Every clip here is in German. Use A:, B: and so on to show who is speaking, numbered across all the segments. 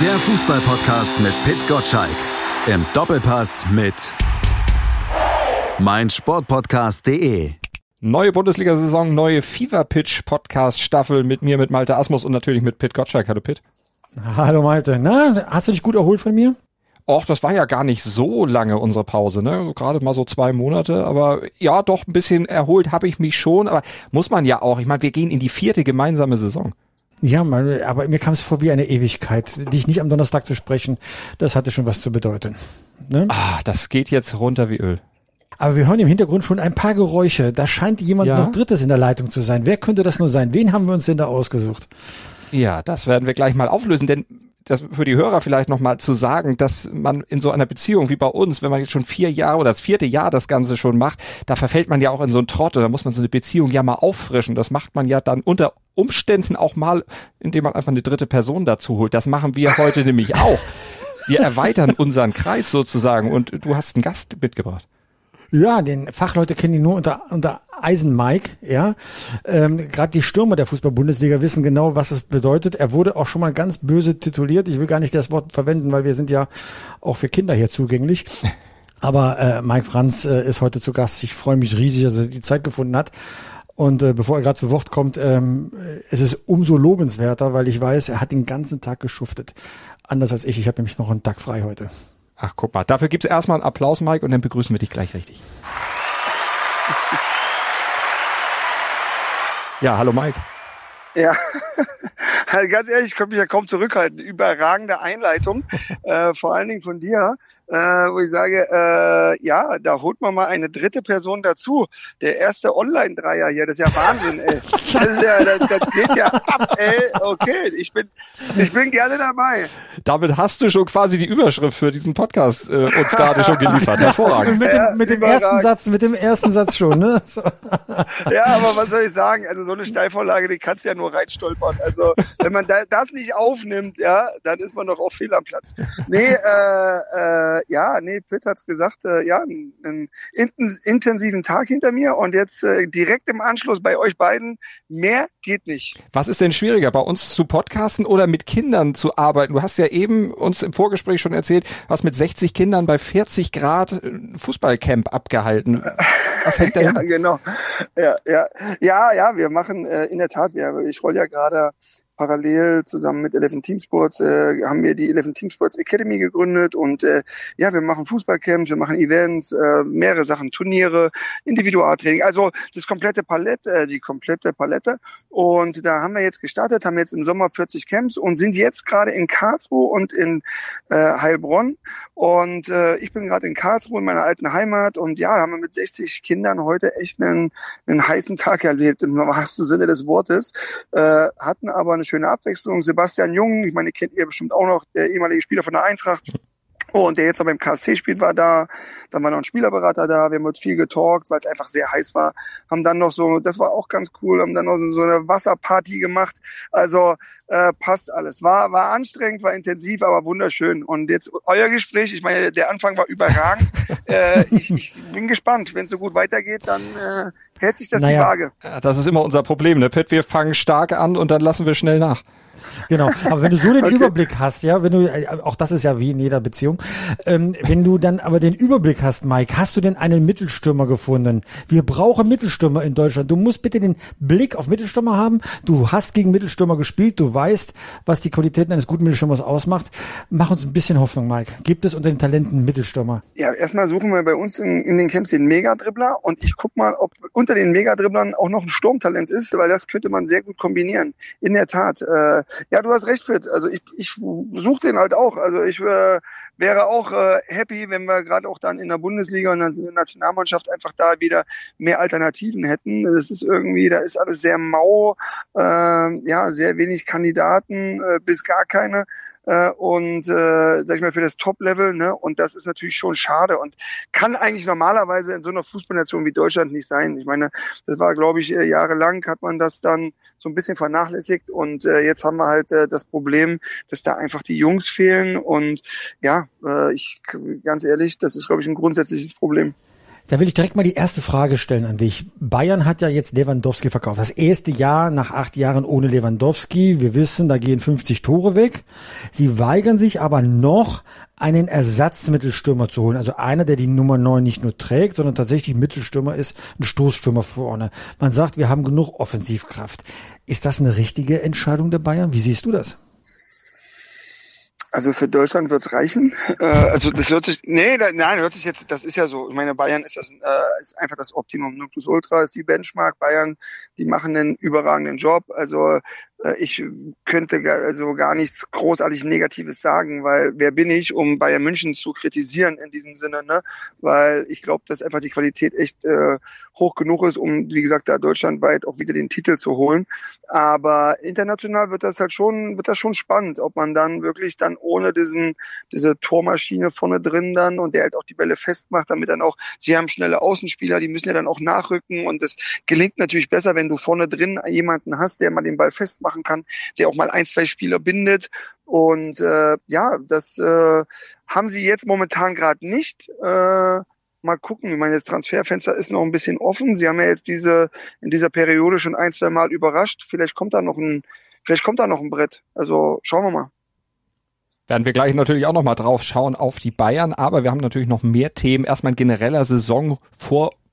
A: Der Fußballpodcast mit Pit Gottschalk. Im Doppelpass mit meinsportpodcast.de.
B: Neue Bundesliga-Saison, neue Fever Pitch Podcast Staffel mit mir, mit Malte Asmus und natürlich mit Pit Gottschalk. Hallo Pit.
C: Hallo Malte. Na, hast du dich gut erholt von mir?
B: Och, das war ja gar nicht so lange unsere Pause, ne? Gerade mal so zwei Monate, aber ja, doch ein bisschen erholt habe ich mich schon, aber muss man ja auch. Ich meine, wir gehen in die vierte gemeinsame Saison.
C: Ja, man, aber mir kam es vor wie eine Ewigkeit. Dich nicht am Donnerstag zu sprechen, das hatte schon was zu bedeuten.
B: Ne? Ah, das geht jetzt runter wie Öl.
C: Aber wir hören im Hintergrund schon ein paar Geräusche. Da scheint jemand ja. noch Drittes in der Leitung zu sein. Wer könnte das nur sein? Wen haben wir uns denn da ausgesucht?
B: Ja, das werden wir gleich mal auflösen, denn das für die Hörer vielleicht nochmal zu sagen, dass man in so einer Beziehung wie bei uns, wenn man jetzt schon vier Jahre oder das vierte Jahr das Ganze schon macht, da verfällt man ja auch in so einen Trott und da muss man so eine Beziehung ja mal auffrischen. Das macht man ja dann unter Umständen auch mal, indem man einfach eine dritte Person dazu holt. Das machen wir heute nämlich auch. Wir erweitern unseren Kreis sozusagen und du hast einen Gast mitgebracht.
C: Ja, den Fachleute kennen ihn nur unter, unter Eisen Mike, ja. Ähm, Gerade die Stürmer der Fußball-Bundesliga wissen genau, was es bedeutet. Er wurde auch schon mal ganz böse tituliert. Ich will gar nicht das Wort verwenden, weil wir sind ja auch für Kinder hier zugänglich. Aber äh, Mike Franz äh, ist heute zu Gast. Ich freue mich riesig, dass er die Zeit gefunden hat. Und äh, bevor er gerade zu Wort kommt, ähm, es ist umso lobenswerter, weil ich weiß, er hat den ganzen Tag geschuftet. Anders als ich. Ich habe nämlich noch einen Tag frei heute.
B: Ach, guck mal. Dafür gibt's erstmal einen Applaus, Mike, und dann begrüßen wir dich gleich richtig. Ja, hallo Mike.
D: Ja, also ganz ehrlich, ich könnte mich ja kaum zurückhalten. Überragende Einleitung, äh, vor allen Dingen von dir äh, wo ich sage, äh, ja, da holt man mal eine dritte Person dazu. Der erste Online-Dreier hier, das ist ja Wahnsinn, ey. Das, ist ja, das, das geht ja ab, ey. Okay, ich bin, ich bin gerne dabei.
B: Damit hast du schon quasi die Überschrift für diesen Podcast äh, uns gerade schon geliefert. Hervorragend.
C: mit dem, mit dem ersten Satz, mit dem ersten Satz schon, ne? So.
D: Ja, aber was soll ich sagen? Also so eine Steilvorlage, die kannst du ja nur reinstolpern. Also wenn man da, das nicht aufnimmt, ja, dann ist man doch auch fehl am Platz. Nee, äh, äh, äh, ja, nee, Pitt hat's gesagt, äh, ja, einen, intensiven Tag hinter mir und jetzt äh, direkt im Anschluss bei euch beiden. Mehr geht nicht.
B: Was ist denn schwieriger, bei uns zu podcasten oder mit Kindern zu arbeiten? Du hast ja eben uns im Vorgespräch schon erzählt, hast mit 60 Kindern bei 40 Grad Fußballcamp abgehalten.
D: Was hängt da Ja, genau. Ja, ja, ja, ja, wir machen äh, in der Tat, wir, ich roll ja gerade parallel zusammen mit Eleven Team Sports äh, haben wir die Eleven Team Sports Academy gegründet und äh, ja, wir machen Fußballcamps, wir machen Events, äh, mehrere Sachen, Turniere, Individualtraining, also das komplette Palette, äh, die komplette Palette. Und da haben wir jetzt gestartet, haben jetzt im Sommer 40 Camps und sind jetzt gerade in Karlsruhe und in äh, Heilbronn. Und äh, ich bin gerade in Karlsruhe in meiner alten Heimat und ja, haben wir mit 60 Kindern heute echt einen, einen heißen Tag erlebt im wahrsten Sinne des Wortes, äh, hatten aber eine schöne Abwechslung. Sebastian Jung, ich meine, kennt ihr bestimmt auch noch, der ehemalige Spieler von der Eintracht. Oh, und der jetzt noch beim KSC spielt, war da. Dann war noch ein Spielerberater da. Wir haben uns viel getalkt, weil es einfach sehr heiß war. Haben dann noch so, das war auch ganz cool, haben dann noch so eine Wasserparty gemacht. Also äh, passt alles. War, war anstrengend, war intensiv, aber wunderschön. Und jetzt euer Gespräch, ich meine, der Anfang war überragend. äh, ich, ich bin gespannt. Wenn es so gut weitergeht, dann äh, hält sich das naja, die Waage.
B: Das ist immer unser Problem, ne, Pitt? Wir fangen stark an und dann lassen wir schnell nach.
C: Genau. Aber wenn du so den okay. Überblick hast, ja, wenn du, äh, auch das ist ja wie in jeder Beziehung, ähm, wenn du dann aber den Überblick hast, Mike, hast du denn einen Mittelstürmer gefunden? Wir brauchen Mittelstürmer in Deutschland. Du musst bitte den Blick auf Mittelstürmer haben. Du hast gegen Mittelstürmer gespielt. Du weißt, was die Qualitäten eines guten Mittelstürmers ausmacht. Mach uns ein bisschen Hoffnung, Mike. Gibt es unter den Talenten Mittelstürmer?
D: Ja, erstmal suchen wir bei uns in, in den Camps den Megadribbler und ich guck mal, ob unter den Megadribblern auch noch ein Sturmtalent ist, weil das könnte man sehr gut kombinieren. In der Tat. Äh, ja, du hast recht, Fritz. Also ich, ich suche den halt auch. Also ich äh, wäre auch äh, happy, wenn wir gerade auch dann in der Bundesliga und in der Nationalmannschaft einfach da wieder mehr Alternativen hätten. Das ist irgendwie, da ist alles sehr mau, äh, ja, sehr wenig Kandidaten, äh, bis gar keine äh, und äh, sag ich mal für das Top-Level, ne? Und das ist natürlich schon schade und kann eigentlich normalerweise in so einer Fußballnation wie Deutschland nicht sein. Ich meine, das war, glaube ich, äh, jahrelang hat man das dann so ein bisschen vernachlässigt und äh, jetzt haben wir halt äh, das Problem, dass da einfach die Jungs fehlen und ja, äh, ich ganz ehrlich, das ist, glaube ich, ein grundsätzliches Problem.
C: Da will ich direkt mal die erste Frage stellen an dich. Bayern hat ja jetzt Lewandowski verkauft. Das erste Jahr nach acht Jahren ohne Lewandowski. Wir wissen, da gehen 50 Tore weg. Sie weigern sich aber noch, einen Ersatzmittelstürmer zu holen. Also einer, der die Nummer 9 nicht nur trägt, sondern tatsächlich Mittelstürmer ist, ein Stoßstürmer vorne. Man sagt, wir haben genug Offensivkraft. Ist das eine richtige Entscheidung der Bayern? Wie siehst du das?
D: Also für Deutschland wird's reichen. Äh, also das hört sich, nee, da, nein, hört sich jetzt, das ist ja so. Ich meine, Bayern ist das, äh, ist einfach das Optimum. Plus Ultra ist die Benchmark. Bayern, die machen einen überragenden Job. Also ich könnte also gar nichts großartig Negatives sagen, weil wer bin ich, um Bayern München zu kritisieren in diesem Sinne, ne? Weil ich glaube, dass einfach die Qualität echt äh, hoch genug ist, um, wie gesagt, da deutschlandweit auch wieder den Titel zu holen. Aber international wird das halt schon, wird das schon spannend, ob man dann wirklich dann ohne diesen, diese Tormaschine vorne drin dann und der halt auch die Bälle festmacht, damit dann auch, sie haben schnelle Außenspieler, die müssen ja dann auch nachrücken und das gelingt natürlich besser, wenn du vorne drin jemanden hast, der mal den Ball festmacht machen kann, der auch mal ein, zwei Spieler bindet. Und äh, ja, das äh, haben sie jetzt momentan gerade nicht. Äh, mal gucken. Ich meine, das Transferfenster ist noch ein bisschen offen. Sie haben ja jetzt diese in dieser Periode schon ein, zwei Mal überrascht. Vielleicht kommt da noch ein, vielleicht kommt da noch ein Brett. Also schauen wir mal.
B: Werden wir gleich natürlich auch nochmal drauf schauen auf die Bayern, aber wir haben natürlich noch mehr Themen. Erstmal ein genereller Saison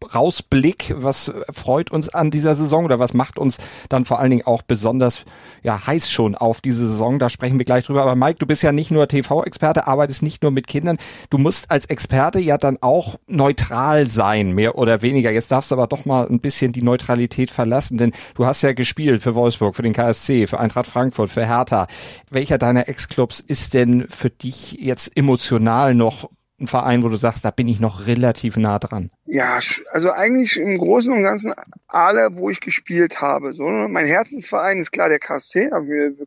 B: Rausblick, was freut uns an dieser Saison oder was macht uns dann vor allen Dingen auch besonders ja, heiß schon auf diese Saison? Da sprechen wir gleich drüber. Aber Mike, du bist ja nicht nur TV-Experte, arbeitest nicht nur mit Kindern. Du musst als Experte ja dann auch neutral sein, mehr oder weniger. Jetzt darfst du aber doch mal ein bisschen die Neutralität verlassen, denn du hast ja gespielt für Wolfsburg, für den KSC, für Eintracht Frankfurt, für Hertha. Welcher deiner Ex-Clubs ist denn für dich jetzt emotional noch ein Verein, wo du sagst, da bin ich noch relativ nah dran?
D: Ja, also eigentlich im Großen und Ganzen alle, wo ich gespielt habe. So, ne? mein Herzensverein ist klar der KSC, da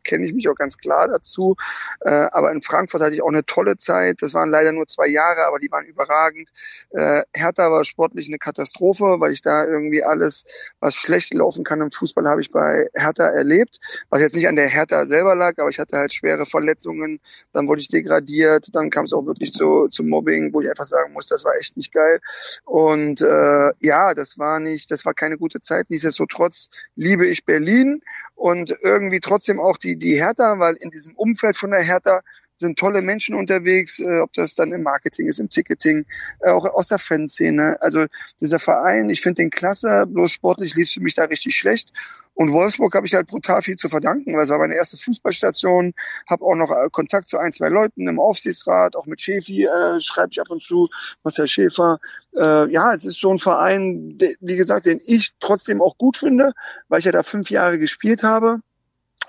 D: kenne ich mich auch ganz klar dazu. Äh, aber in Frankfurt hatte ich auch eine tolle Zeit. Das waren leider nur zwei Jahre, aber die waren überragend. Äh, Hertha war sportlich eine Katastrophe, weil ich da irgendwie alles, was schlecht laufen kann im Fußball, habe ich bei Hertha erlebt. Was jetzt nicht an der Hertha selber lag, aber ich hatte halt schwere Verletzungen. Dann wurde ich degradiert. Dann kam es auch wirklich zu, zu Mobbing, wo ich einfach sagen muss, das war echt nicht geil. Und und äh, ja, das war nicht, das war keine gute Zeit. Nichtsdestotrotz liebe ich Berlin und irgendwie trotzdem auch die die Hertha, weil in diesem Umfeld von der Hertha sind tolle Menschen unterwegs, äh, ob das dann im Marketing ist, im Ticketing, äh, auch aus der Fanszene. Also dieser Verein, ich finde den klasse, bloß sportlich lief es für mich da richtig schlecht. Und Wolfsburg habe ich halt brutal viel zu verdanken, weil es war meine erste Fußballstation, habe auch noch äh, Kontakt zu ein, zwei Leuten im Aufsichtsrat, auch mit Schäfi äh, schreibe ich ab und zu, Marcel Schäfer. Äh, ja, es ist so ein Verein, wie gesagt, den ich trotzdem auch gut finde, weil ich ja da fünf Jahre gespielt habe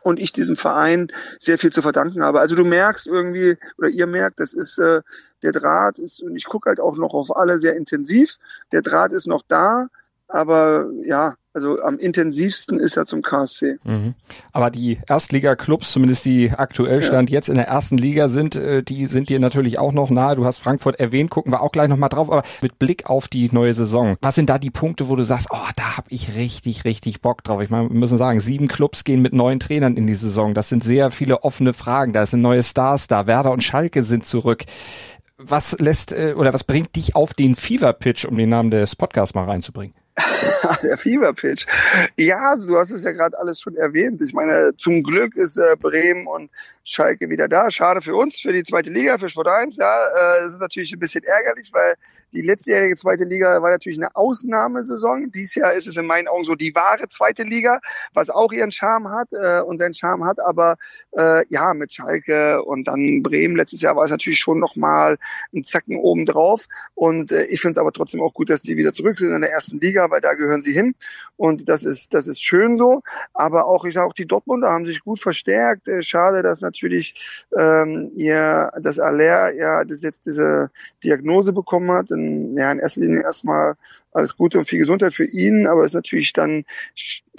D: und ich diesem Verein sehr viel zu verdanken habe. Also du merkst irgendwie, oder ihr merkt, das ist äh, der Draht ist, und ich gucke halt auch noch auf alle sehr intensiv. Der Draht ist noch da, aber ja, also am intensivsten ist er zum KSC.
B: Mhm. Aber die Erstliga-Clubs, zumindest die aktuell Stand ja. jetzt in der ersten Liga sind, äh, die sind dir natürlich auch noch nahe. Du hast Frankfurt erwähnt, gucken wir auch gleich nochmal drauf. Aber mit Blick auf die neue Saison, was sind da die Punkte, wo du sagst, oh, da habe ich richtig, richtig Bock drauf? Ich meine, wir müssen sagen, sieben Clubs gehen mit neuen Trainern in die Saison. Das sind sehr viele offene Fragen. Da sind neue Stars da. Werder und Schalke sind zurück was lässt äh, oder was bringt dich auf den Fever Pitch, um den Namen des Podcasts mal reinzubringen?
D: der Fever-Pitch. Ja, du hast es ja gerade alles schon erwähnt. Ich meine, zum Glück ist äh, Bremen und Schalke wieder da. Schade für uns, für die zweite Liga, für Sport 1. Ja, äh, das ist natürlich ein bisschen ärgerlich, weil die letztjährige zweite Liga war natürlich eine Ausnahmesaison. Dies Jahr ist es in meinen Augen so die wahre zweite Liga, was auch ihren Charme hat äh, und seinen Charme hat. Aber äh, ja, mit Schalke und dann Bremen letztes Jahr war es natürlich schon noch mal ein Zacken oben drauf. Und äh, ich finde es aber trotzdem auch gut, dass die wieder zurück sind in der ersten Liga, weil da gehören sie hin. Und das ist das ist schön so. Aber auch ich sage auch die Dortmunder haben sich gut verstärkt. Äh, schade, dass natürlich ähm, ihr das Aller ja das jetzt diese Diagnose bekommen hat. In, ja, in erster Linie erstmal alles Gute und viel Gesundheit für ihn, aber ist natürlich dann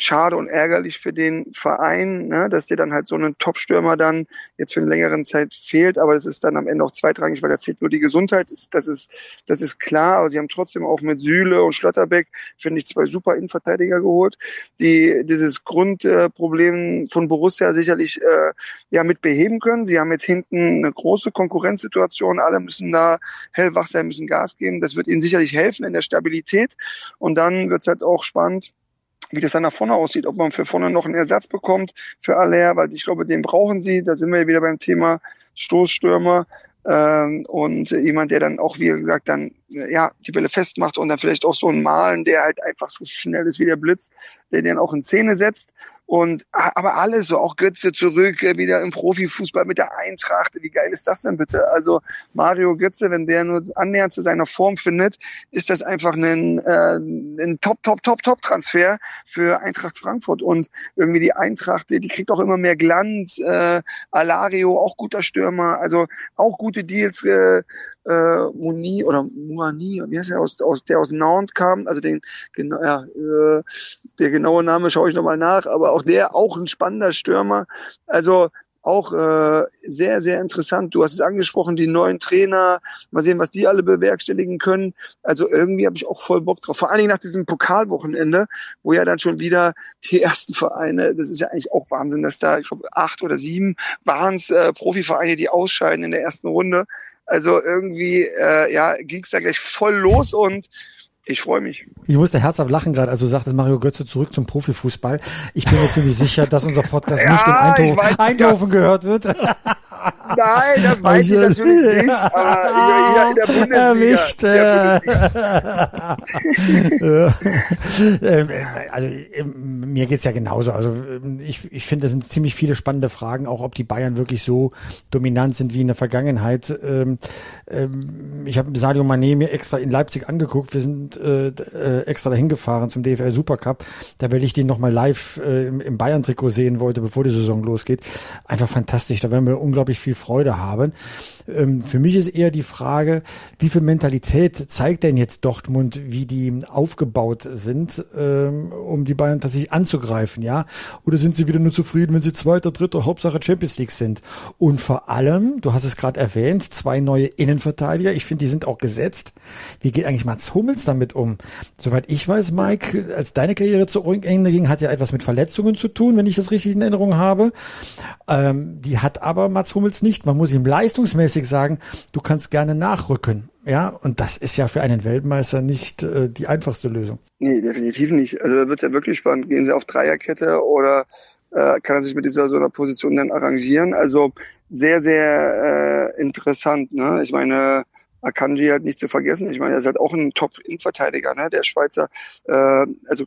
D: schade und ärgerlich für den Verein, ne, dass dir dann halt so ein Top-Stürmer dann jetzt für eine längere Zeit fehlt, aber das ist dann am Ende auch zweitrangig, weil da zählt nur die Gesundheit, das ist, das ist klar, aber sie haben trotzdem auch mit Süle und Schlotterbeck, finde ich, zwei super Innenverteidiger geholt, die dieses Grundproblem von Borussia sicherlich äh, ja mit beheben können. Sie haben jetzt hinten eine große Konkurrenzsituation, alle müssen da hellwach sein, müssen Gas geben, das wird ihnen sicherlich helfen in der Stabilität und dann wird es halt auch spannend, wie das dann nach vorne aussieht, ob man für vorne noch einen Ersatz bekommt für Aller, weil ich glaube, den brauchen sie. Da sind wir wieder beim Thema Stoßstürmer ähm, und jemand, der dann auch, wie gesagt, dann ja die Bälle festmacht und dann vielleicht auch so ein Malen, der halt einfach so schnell ist wie der Blitz, der den auch in Szene setzt. Und aber alles so, auch Götze zurück, äh, wieder im Profifußball mit der Eintracht. Wie geil ist das denn bitte? Also Mario Götze, wenn der nur annähernd zu seiner Form findet, ist das einfach ein, äh, ein Top, Top, Top, Top Transfer für Eintracht Frankfurt. Und irgendwie die Eintracht, die, die kriegt auch immer mehr Glanz. Äh, Alario, auch guter Stürmer, also auch gute Deals. Äh, äh, Muni oder Muani, wie heißt der aus, aus der aus Nantes kam, also den genau ja, äh, der genaue Name schaue ich nochmal nach, aber auch der auch ein spannender Stürmer. Also auch äh, sehr, sehr interessant. Du hast es angesprochen, die neuen Trainer, mal sehen, was die alle bewerkstelligen können. Also irgendwie habe ich auch voll Bock drauf. Vor allen Dingen nach diesem Pokalwochenende, wo ja dann schon wieder die ersten Vereine, das ist ja eigentlich auch Wahnsinn, dass da, ich glaube, acht oder sieben waren es äh, Profivereine, die ausscheiden in der ersten Runde. Also irgendwie, äh, ja, ging's da gleich voll los und ich freue mich.
C: Ich musste herzhaft lachen gerade, also sagte Mario Götze zurück zum Profifußball. Ich bin mir ziemlich sicher, dass unser Podcast ja, nicht in Eindhoven, Eindhoven gehört wird.
D: Nein, das weiß ich natürlich nicht, aber in der Bundesliga. Erwischt. Der
C: Bundesliga. Ähm, also ähm, mir geht's ja genauso. Also ähm, ich, ich finde, es sind ziemlich viele spannende Fragen, auch ob die Bayern wirklich so dominant sind wie in der Vergangenheit. Ich habe Sadio Mané mir extra in Leipzig angeguckt. Wir sind äh, äh, extra dahin gefahren zum DFL Supercup. Da werde ich den nochmal live im Bayern-Trikot sehen wollte, bevor die Saison losgeht. Einfach fantastisch. Da werden wir unglaublich unglaublich viel Freude haben. Ähm, für mich ist eher die Frage, wie viel Mentalität zeigt denn jetzt Dortmund, wie die aufgebaut sind, ähm, um die Bayern tatsächlich anzugreifen, ja? Oder sind sie wieder nur zufrieden, wenn sie zweiter, dritter, Hauptsache Champions League sind? Und vor allem, du hast es gerade erwähnt, zwei neue Innenverteidiger. Ich finde, die sind auch gesetzt. Wie geht eigentlich Mats Hummels damit um? Soweit ich weiß, Mike, als deine Karriere zu Ende ging, hat ja etwas mit Verletzungen zu tun, wenn ich das richtig in Erinnerung habe. Ähm, die hat aber Mats Hummels nicht. Man muss ihm leistungsmäßig sagen, du kannst gerne nachrücken. Ja, und das ist ja für einen Weltmeister nicht äh, die einfachste Lösung.
D: Nee, definitiv nicht. Also da wird es ja wirklich spannend. Gehen sie auf Dreierkette oder äh, kann er sich mit dieser so einer Position dann arrangieren? Also sehr, sehr äh, interessant. Ne? Ich meine, Akanji halt nicht zu vergessen. Ich meine, er ist halt auch ein Top-Innenverteidiger, ne, der Schweizer. Äh, also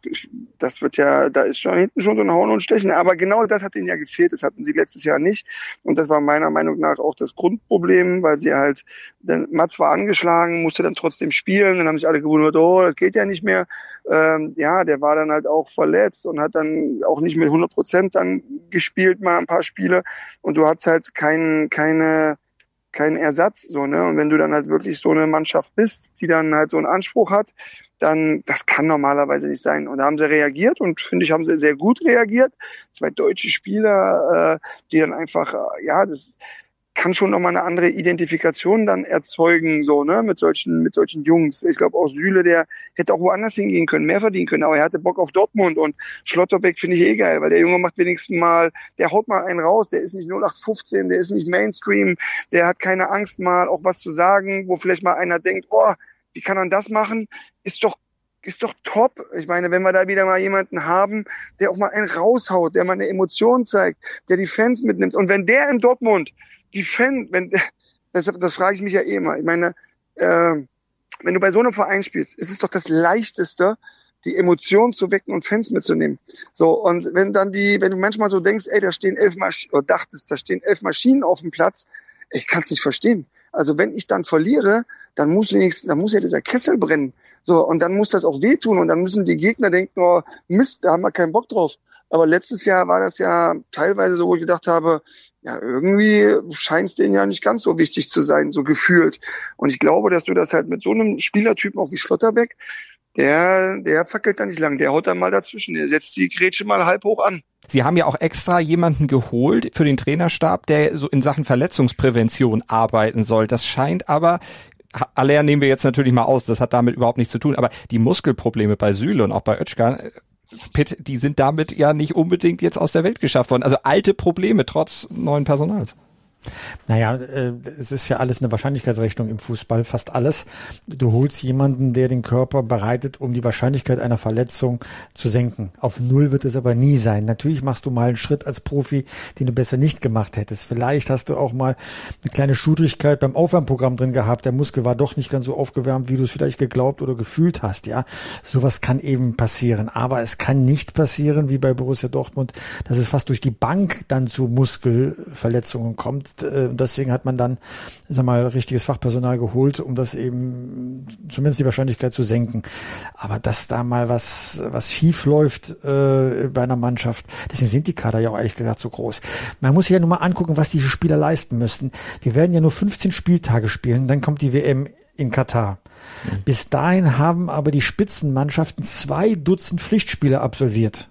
D: das wird ja, da ist schon hinten schon so ein Hauen und Stechen. Aber genau das hat ihnen ja gefehlt. Das hatten sie letztes Jahr nicht. Und das war meiner Meinung nach auch das Grundproblem, weil sie halt, denn Mats war angeschlagen, musste dann trotzdem spielen. Dann haben sich alle gewundert, oh, das geht ja nicht mehr. Ähm, ja, der war dann halt auch verletzt und hat dann auch nicht mit 100 Prozent dann gespielt, mal ein paar Spiele. Und du hast halt kein, keine kein Ersatz, so, ne? Und wenn du dann halt wirklich so eine Mannschaft bist, die dann halt so einen Anspruch hat, dann, das kann normalerweise nicht sein. Und da haben sie reagiert und finde ich, haben sie sehr gut reagiert. Zwei deutsche Spieler, äh, die dann einfach, äh, ja, das, kann schon nochmal eine andere Identifikation dann erzeugen, so, ne, mit solchen, mit solchen Jungs. Ich glaube auch Süle, der hätte auch woanders hingehen können, mehr verdienen können, aber er hatte Bock auf Dortmund und Schlotterbeck finde ich eh geil, weil der Junge macht wenigstens mal, der haut mal einen raus, der ist nicht 0815, der ist nicht Mainstream, der hat keine Angst mal auch was zu sagen, wo vielleicht mal einer denkt, oh, wie kann man das machen? Ist doch ist doch top. Ich meine, wenn wir da wieder mal jemanden haben, der auch mal einen raushaut, der mal eine Emotion zeigt, der die Fans mitnimmt. Und wenn der in Dortmund die Fan, wenn, das, das frage ich mich ja eh immer. Ich meine, äh, wenn du bei so einem Verein spielst, ist es doch das Leichteste, die Emotionen zu wecken und Fans mitzunehmen. So, und wenn dann die, wenn du manchmal so denkst, ey, da stehen elf Maschinen, oder dachtest, da stehen elf Maschinen auf dem Platz, ich kann es nicht verstehen. Also wenn ich dann verliere, dann muss wenigstens, dann muss ja dieser Kessel brennen. So, und dann muss das auch wehtun und dann müssen die Gegner denken, oh, Mist, da haben wir keinen Bock drauf. Aber letztes Jahr war das ja teilweise so, wo ich gedacht habe, ja, irgendwie scheint es denen ja nicht ganz so wichtig zu sein, so gefühlt. Und ich glaube, dass du das halt mit so einem Spielertypen auch wie Schlotterbeck der, der fackelt da nicht lang, der haut dann mal dazwischen, der setzt die Grätsche mal halb hoch an.
B: Sie haben ja auch extra jemanden geholt für den Trainerstab, der so in Sachen Verletzungsprävention arbeiten soll. Das scheint aber Aller nehmen wir jetzt natürlich mal aus, das hat damit überhaupt nichts zu tun, aber die Muskelprobleme bei Süle und auch bei Özcan, Pitt, die sind damit ja nicht unbedingt jetzt aus der Welt geschafft worden. Also alte Probleme trotz neuen Personals.
C: Naja, äh, es ist ja alles eine Wahrscheinlichkeitsrechnung im Fußball, fast alles. Du holst jemanden, der den Körper bereitet, um die Wahrscheinlichkeit einer Verletzung zu senken. Auf Null wird es aber nie sein. Natürlich machst du mal einen Schritt als Profi, den du besser nicht gemacht hättest. Vielleicht hast du auch mal eine kleine Schudrigkeit beim Aufwärmprogramm drin gehabt. Der Muskel war doch nicht ganz so aufgewärmt, wie du es vielleicht geglaubt oder gefühlt hast. Ja, sowas kann eben passieren. Aber es kann nicht passieren, wie bei Borussia Dortmund, dass es fast durch die Bank dann zu Muskelverletzungen kommt äh, deswegen hat man dann, sag mal, richtiges Fachpersonal geholt, um das eben zumindest die Wahrscheinlichkeit zu senken. Aber dass da mal was, was schief läuft äh, bei einer Mannschaft, deswegen sind die Kader ja auch ehrlich gesagt so groß. Man muss sich ja nur mal angucken, was diese Spieler leisten müssten. Wir werden ja nur 15 Spieltage spielen, dann kommt die WM in Katar. Mhm. Bis dahin haben aber die Spitzenmannschaften zwei Dutzend Pflichtspiele absolviert.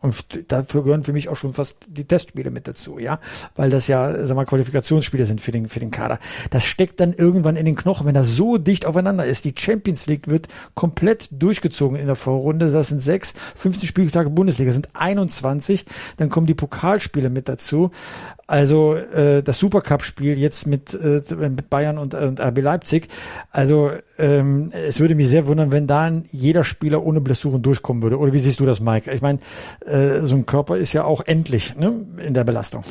C: Und dafür gehören für mich auch schon fast die Testspiele mit dazu, ja, weil das ja, sag mal, Qualifikationsspiele sind für den, für den Kader. Das steckt dann irgendwann in den Knochen, wenn das so dicht aufeinander ist. Die Champions League wird komplett durchgezogen in der Vorrunde. Das sind sechs, 15 Spieltage Bundesliga sind 21. Dann kommen die Pokalspiele mit dazu. Also äh, das Supercup-Spiel jetzt mit, äh, mit Bayern und, und RB Leipzig. Also ähm, es würde mich sehr wundern, wenn da jeder Spieler ohne Blessuren durchkommen würde. Oder wie siehst du das, Mike? Ich meine, äh, so ein Körper ist ja auch endlich ne, in der Belastung.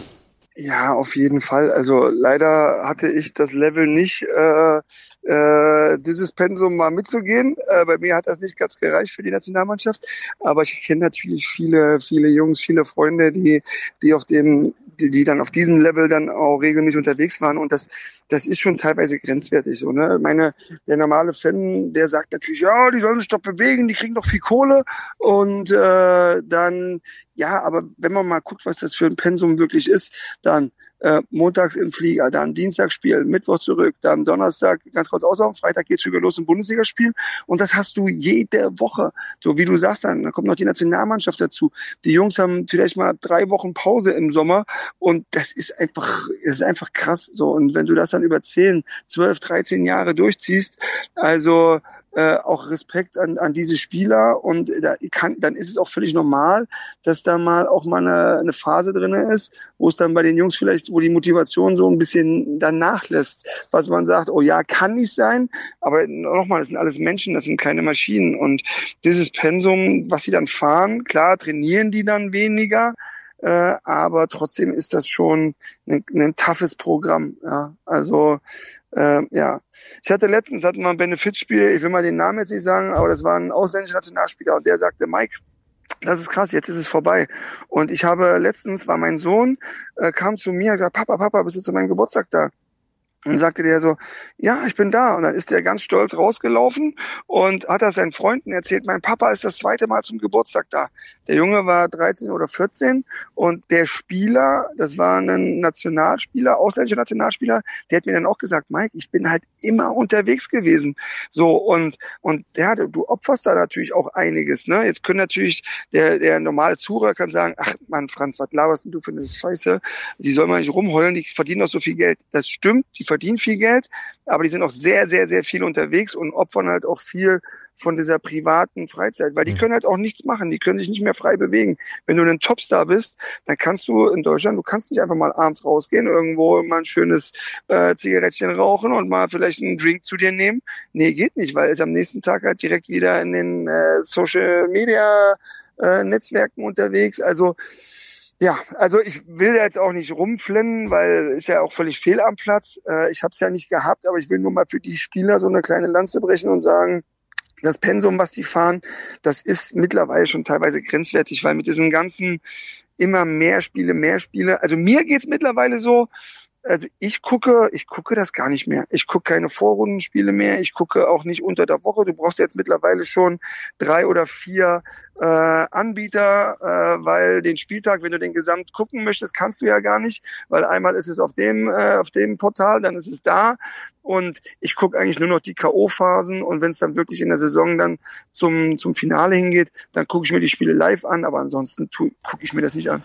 D: Ja, auf jeden Fall. Also leider hatte ich das Level nicht, äh, äh, dieses Pensum mal mitzugehen. Äh, bei mir hat das nicht ganz gereicht für die Nationalmannschaft. Aber ich kenne natürlich viele, viele Jungs, viele Freunde, die, die auf dem die, die dann auf diesem Level dann auch regelmäßig unterwegs waren und das, das ist schon teilweise grenzwertig so, ne? Meine, der normale Fan, der sagt natürlich, ja, die sollen sich doch bewegen, die kriegen doch viel Kohle und äh, dann, ja, aber wenn man mal guckt, was das für ein Pensum wirklich ist, dann äh, montags im Flieger, dann Dienstag spielen, Mittwoch zurück, dann Donnerstag ganz kurz auslaufen, Freitag geht's schon wieder los im Bundesligaspiel und das hast du jede Woche. So wie du sagst, dann, dann kommt noch die Nationalmannschaft dazu. Die Jungs haben vielleicht mal drei Wochen Pause im Sommer und das ist einfach, das ist einfach krass. So und wenn du das dann über zehn, zwölf, dreizehn Jahre durchziehst, also äh, auch Respekt an, an diese Spieler und da kann, dann ist es auch völlig normal, dass da mal auch mal eine, eine Phase drinne ist, wo es dann bei den Jungs vielleicht, wo die Motivation so ein bisschen dann nachlässt, was man sagt, oh ja, kann nicht sein, aber nochmal, das sind alles Menschen, das sind keine Maschinen und dieses Pensum, was sie dann fahren, klar trainieren die dann weniger, äh, aber trotzdem ist das schon ein, ein toughes Programm. Ja. Also äh, ja, ich hatte letztens hatten wir ein Benefizspiel, ich will mal den Namen jetzt nicht sagen, aber das war ein ausländischer Nationalspieler und der sagte, Mike, das ist krass, jetzt ist es vorbei. Und ich habe letztens war mein Sohn, äh, kam zu mir und gesagt, Papa, Papa, bist du zu meinem Geburtstag da? Und sagte der so, ja, ich bin da. Und dann ist der ganz stolz rausgelaufen und hat das seinen Freunden erzählt, mein Papa ist das zweite Mal zum Geburtstag da. Der Junge war 13 oder 14 und der Spieler, das war ein Nationalspieler, ausländischer Nationalspieler, der hat mir dann auch gesagt, Mike, ich bin halt immer unterwegs gewesen. So und und hatte, du opferst da natürlich auch einiges. Ne? Jetzt können natürlich der der normale Zuhörer kann sagen, ach Mann, Franz, was laberst du für eine Scheiße? Die soll man nicht rumheulen, die verdienen doch so viel Geld. Das stimmt, die verdienen viel Geld, aber die sind auch sehr, sehr, sehr viel unterwegs und opfern halt auch viel von dieser privaten Freizeit, weil die mhm. können halt auch nichts machen, die können sich nicht mehr frei bewegen. Wenn du ein Topstar bist, dann kannst du in Deutschland, du kannst nicht einfach mal abends rausgehen, irgendwo mal ein schönes äh, Zigarettchen rauchen und mal vielleicht einen Drink zu dir nehmen. Nee, geht nicht, weil es am nächsten Tag halt direkt wieder in den äh, Social Media äh, Netzwerken unterwegs. Also ja, also ich will jetzt auch nicht rumflennen, weil ist ja auch völlig fehl am Platz. Äh, ich habe es ja nicht gehabt, aber ich will nur mal für die Spieler so eine kleine Lanze brechen und sagen, das Pensum, was die fahren, das ist mittlerweile schon teilweise grenzwertig, weil mit diesen ganzen immer mehr Spiele, mehr Spiele. Also mir geht's mittlerweile so, also ich gucke, ich gucke das gar nicht mehr. Ich gucke keine Vorrundenspiele mehr. Ich gucke auch nicht unter der Woche. Du brauchst jetzt mittlerweile schon drei oder vier äh, Anbieter, äh, weil den Spieltag, wenn du den Gesamt gucken möchtest, kannst du ja gar nicht, weil einmal ist es auf dem äh, auf dem Portal, dann ist es da und ich gucke eigentlich nur noch die KO-Phasen und wenn es dann wirklich in der Saison dann zum zum Finale hingeht, dann gucke ich mir die Spiele live an, aber ansonsten gucke ich mir das nicht an.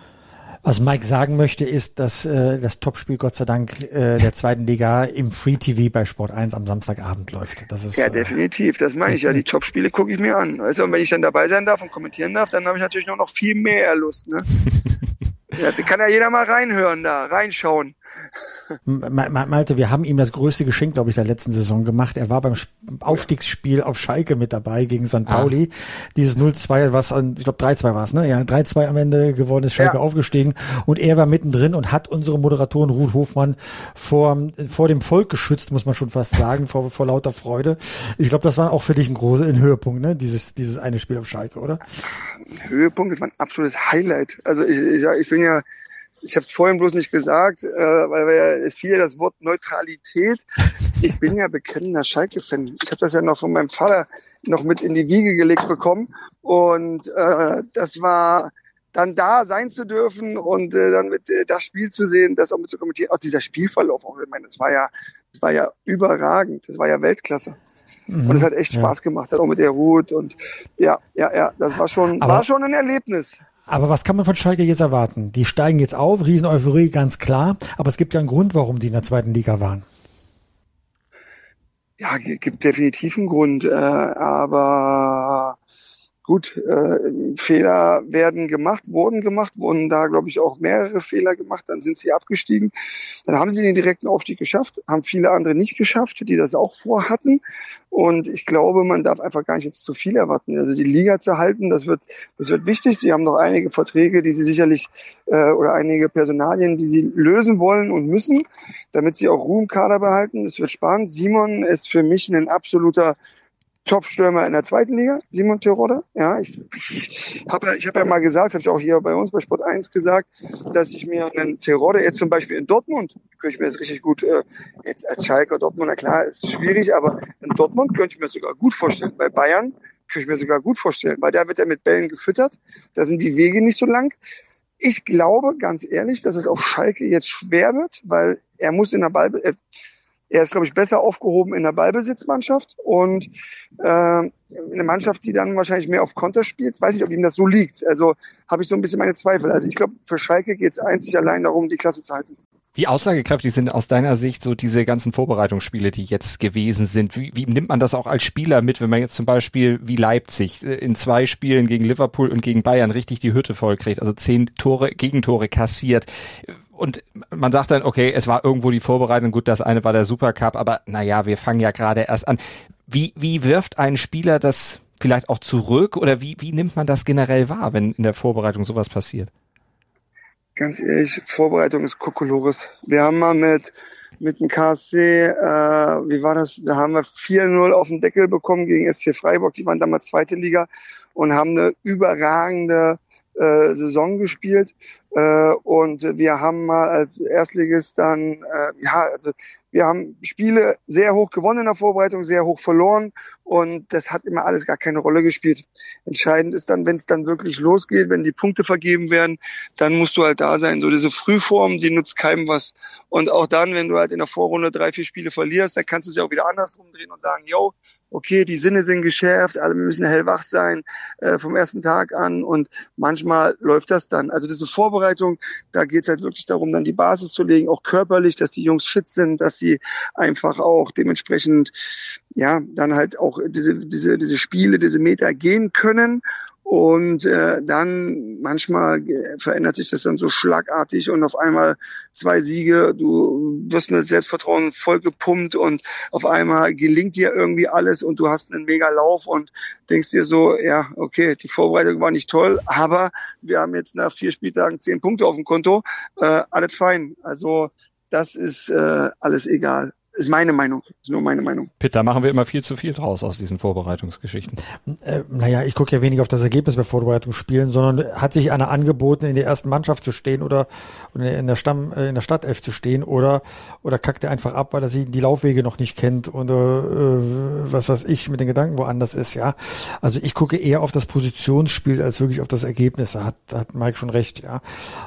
C: Was Mike sagen möchte, ist, dass äh, das Topspiel Gott sei Dank äh, der zweiten Liga im Free TV bei Sport 1 am Samstagabend läuft. Das ist,
D: ja, äh, definitiv. Das meine ich ja. Die Topspiele gucke ich mir an. Also, und wenn ich dann dabei sein darf und kommentieren darf, dann habe ich natürlich nur noch viel mehr Lust. Ne? ja, kann ja jeder mal reinhören da, reinschauen.
C: Malte, wir haben ihm das größte Geschenk, glaube ich, der letzten Saison gemacht. Er war beim Aufstiegsspiel auf Schalke mit dabei gegen St. Ah. Pauli. Dieses 0-2, was an, ich glaube 3-2 war es, ne? Ja, 3-2 am Ende geworden ist Schalke ja. aufgestiegen und er war mittendrin und hat unsere Moderatorin Ruth Hofmann vor, vor dem Volk geschützt, muss man schon fast sagen, vor, vor lauter Freude. Ich glaube, das war auch für dich ein großer ein Höhepunkt, ne? Dieses, dieses eine Spiel auf Schalke, oder?
D: Höhepunkt, das war ein absolutes Highlight. Also ich, ich, ich bin ja ich habe es vorhin bloß nicht gesagt, äh, weil ja, es fiel ja das Wort Neutralität. Ich bin ja bekennender Schalke-Fan. Ich habe das ja noch von meinem Vater noch mit in die Wiege gelegt bekommen. Und äh, das war dann da sein zu dürfen und äh, dann mit äh, das Spiel zu sehen, das auch mit zu kommentieren. Auch dieser Spielverlauf, auch, ich meine, das war ja, das war ja überragend, das war ja Weltklasse. Mhm, und es hat echt ja. Spaß gemacht, auch mit der Ruth und ja, ja, ja, das war schon, Aber war schon ein Erlebnis.
C: Aber was kann man von Schalke jetzt erwarten? Die steigen jetzt auf, Riesen-Euphorie, ganz klar. Aber es gibt ja einen Grund, warum die in der zweiten Liga waren.
D: Ja, gibt definitiv einen Grund. Äh, aber gut, äh, Fehler werden gemacht, wurden gemacht, wurden da, glaube ich, auch mehrere Fehler gemacht, dann sind sie abgestiegen. Dann haben sie den direkten Aufstieg geschafft, haben viele andere nicht geschafft, die das auch vorhatten. Und ich glaube, man darf einfach gar nicht jetzt zu viel erwarten. Also die Liga zu halten, das wird, das wird wichtig. Sie haben noch einige Verträge, die sie sicherlich äh, oder einige Personalien, die sie lösen wollen und müssen, damit sie auch Ruhe im Kader behalten. Das wird spannend. Simon ist für mich ein absoluter Top-Stürmer in der zweiten Liga, Simon Terodde. Ja, ich habe ich hab ja mal gesagt, habe ich auch hier bei uns bei Sport 1 gesagt, dass ich mir einen Terodde jetzt zum Beispiel in Dortmund, könnte ich mir das richtig gut, äh, jetzt als Schalker Dortmunder, klar, ist schwierig, aber in Dortmund könnte ich mir sogar gut vorstellen. Bei Bayern könnte ich mir sogar gut vorstellen, weil da wird er mit Bällen gefüttert, da sind die Wege nicht so lang. Ich glaube, ganz ehrlich, dass es auf Schalke jetzt schwer wird, weil er muss in der Ball, äh, er ist, glaube ich, besser aufgehoben in der Ballbesitzmannschaft und äh, eine Mannschaft, die dann wahrscheinlich mehr auf Konter spielt. Weiß nicht, ob ihm das so liegt. Also habe ich so ein bisschen meine Zweifel. Also ich glaube, für Schalke geht es einzig allein darum, die Klasse zu halten.
B: Wie aussagekräftig sind aus deiner Sicht so diese ganzen Vorbereitungsspiele, die jetzt gewesen sind? Wie, wie nimmt man das auch als Spieler mit, wenn man jetzt zum Beispiel wie Leipzig äh, in zwei Spielen gegen Liverpool und gegen Bayern richtig die Hütte vollkriegt, also zehn Tore, Gegentore kassiert? Und man sagt dann, okay, es war irgendwo die Vorbereitung, gut, das eine war der Supercup, aber naja, wir fangen ja gerade erst an. Wie, wie wirft ein Spieler das vielleicht auch zurück oder wie, wie nimmt man das generell wahr, wenn in der Vorbereitung sowas passiert?
D: Ganz ehrlich, Vorbereitung ist Kokolores. Wir haben mal mit, mit dem KSC, äh, wie war das? Da haben wir 4-0 auf den Deckel bekommen gegen SC Freiburg. Die waren damals zweite Liga und haben eine überragende äh, Saison gespielt äh, und wir haben mal als Erstligist dann, äh, ja, also wir haben Spiele sehr hoch gewonnen in der Vorbereitung, sehr hoch verloren und das hat immer alles gar keine Rolle gespielt. Entscheidend ist dann, wenn es dann wirklich losgeht, wenn die Punkte vergeben werden, dann musst du halt da sein. So diese Frühform, die nutzt keinem was. Und auch dann, wenn du halt in der Vorrunde drei, vier Spiele verlierst, dann kannst du sie auch wieder andersrum drehen und sagen, yo, okay, die Sinne sind geschärft, alle müssen hellwach sein äh, vom ersten Tag an und manchmal läuft das dann. Also diese Vorbereitung, da geht es halt wirklich darum, dann die Basis zu legen, auch körperlich, dass die Jungs fit sind, dass sie einfach auch dementsprechend ja dann halt auch diese diese diese Spiele, diese Meter gehen können und äh, dann manchmal verändert sich das dann so schlagartig und auf einmal zwei Siege, du wirst mit Selbstvertrauen voll gepumpt und auf einmal gelingt dir irgendwie alles und du hast einen mega Lauf und denkst dir so, ja, okay, die Vorbereitung war nicht toll, aber wir haben jetzt nach vier Spieltagen zehn Punkte auf dem Konto, äh, alles fein. Also das ist äh, alles egal. Ist meine Meinung, ist nur meine Meinung.
B: Pitt, da machen wir immer viel zu viel draus aus diesen Vorbereitungsgeschichten.
C: Äh, naja, ich gucke ja wenig auf das Ergebnis bei Vorbereitungsspielen, sondern hat sich einer angeboten, in der ersten Mannschaft zu stehen oder in der Stamm, äh, in der Stadtelf zu stehen oder oder kackt er einfach ab, weil er sie die Laufwege noch nicht kennt oder äh, was weiß ich mit den Gedanken woanders ist, ja. Also ich gucke eher auf das Positionsspiel als wirklich auf das Ergebnis. Da hat, da hat Mike schon recht, ja.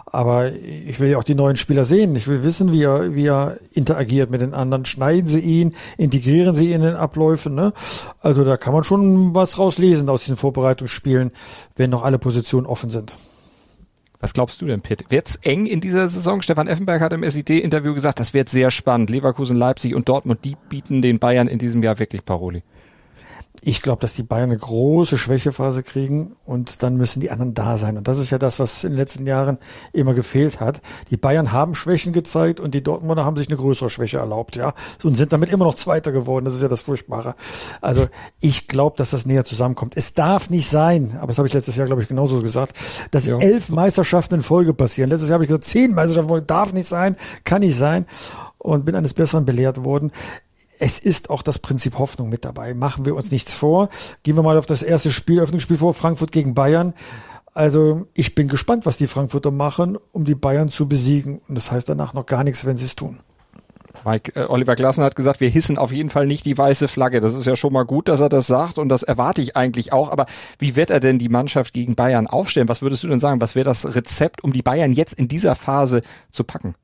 C: Aber ich will ja auch die neuen Spieler sehen. Ich will wissen, wie er, wie er interagiert mit den anderen schneiden sie ihn, integrieren sie ihn in den Abläufen. Ne? Also da kann man schon was rauslesen aus diesen Vorbereitungsspielen, wenn noch alle Positionen offen sind.
B: Was glaubst du denn, Pitt? Wird's eng in dieser Saison? Stefan Effenberg hat im SID-Interview gesagt, das wird sehr spannend. Leverkusen, Leipzig und Dortmund, die bieten den Bayern in diesem Jahr wirklich Paroli.
C: Ich glaube, dass die Bayern eine große Schwächephase kriegen und dann müssen die anderen da sein. Und das ist ja das, was in den letzten Jahren immer gefehlt hat. Die Bayern haben Schwächen gezeigt und die Dortmunder haben sich eine größere Schwäche erlaubt, ja, und sind damit immer noch Zweiter geworden. Das ist ja das Furchtbare. Also ich glaube, dass das näher zusammenkommt. Es darf nicht sein, aber das habe ich letztes Jahr, glaube ich, genauso gesagt, dass ja. elf Meisterschaften in Folge passieren. Letztes Jahr habe ich gesagt, zehn Meisterschaften darf nicht sein, kann nicht sein und bin eines Besseren belehrt worden es ist auch das Prinzip Hoffnung mit dabei. Machen wir uns nichts vor. Gehen wir mal auf das erste Spiel, Öffnungsspiel vor, Frankfurt gegen Bayern. Also ich bin gespannt, was die Frankfurter machen, um die Bayern zu besiegen. Und das heißt danach noch gar nichts, wenn sie es tun.
B: Mike, äh, Oliver Glasner hat gesagt, wir hissen auf jeden Fall nicht die weiße Flagge. Das ist ja schon mal gut, dass er das sagt und das erwarte ich eigentlich auch. Aber wie wird er denn die Mannschaft gegen Bayern aufstellen? Was würdest du denn sagen? Was wäre das Rezept, um die Bayern jetzt in dieser Phase zu packen?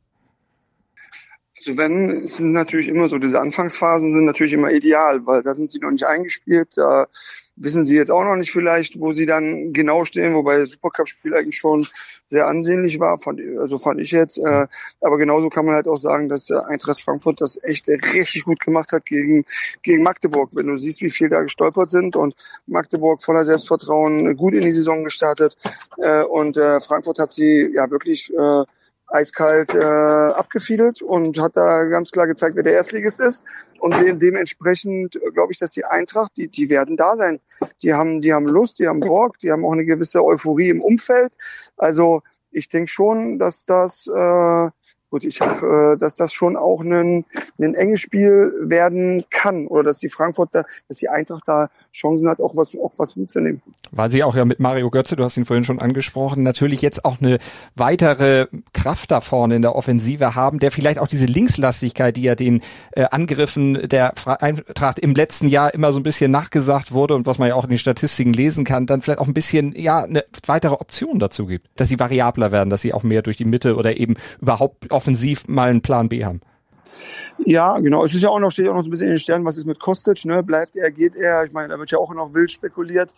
D: Also wenn, sind natürlich immer so, diese Anfangsphasen sind natürlich immer ideal, weil da sind sie noch nicht eingespielt, da wissen sie jetzt auch noch nicht vielleicht, wo sie dann genau stehen, wobei das Supercup-Spiel eigentlich schon sehr ansehnlich war, fand, also fand ich jetzt. Äh, aber genauso kann man halt auch sagen, dass der Eintracht Frankfurt das echt richtig gut gemacht hat gegen, gegen Magdeburg. Wenn du siehst, wie viel da gestolpert sind und Magdeburg voller Selbstvertrauen gut in die Saison gestartet äh, und äh, Frankfurt hat sie ja wirklich äh, eiskalt äh, abgefiedelt und hat da ganz klar gezeigt, wer der Erstligist ist. Und de dementsprechend äh, glaube ich, dass die Eintracht, die, die werden da sein. Die haben, die haben Lust, die haben Bock, die haben auch eine gewisse Euphorie im Umfeld. Also ich denke schon, dass das äh, gut, ich hoffe, äh, dass das schon auch ein, ein enges Spiel werden kann oder dass die Frankfurter, dass die Eintracht da Chancen hat, auch was, auch was mitzunehmen.
B: Weil sie auch ja mit Mario Götze, du hast ihn vorhin schon angesprochen, natürlich jetzt auch eine weitere Kraft da vorne in der Offensive haben, der vielleicht auch diese Linkslastigkeit, die ja den äh, Angriffen der Eintracht im letzten Jahr immer so ein bisschen nachgesagt wurde und was man ja auch in den Statistiken lesen kann, dann vielleicht auch ein bisschen, ja, eine weitere Option dazu gibt, dass sie variabler werden, dass sie auch mehr durch die Mitte oder eben überhaupt offensiv mal einen Plan B haben.
D: Ja, genau. Es ist ja auch noch, steht auch noch so ein bisschen in den Sternen, was ist mit Kostic, ne? Bleibt er, geht er? Ich meine, da wird ja auch noch wild spekuliert.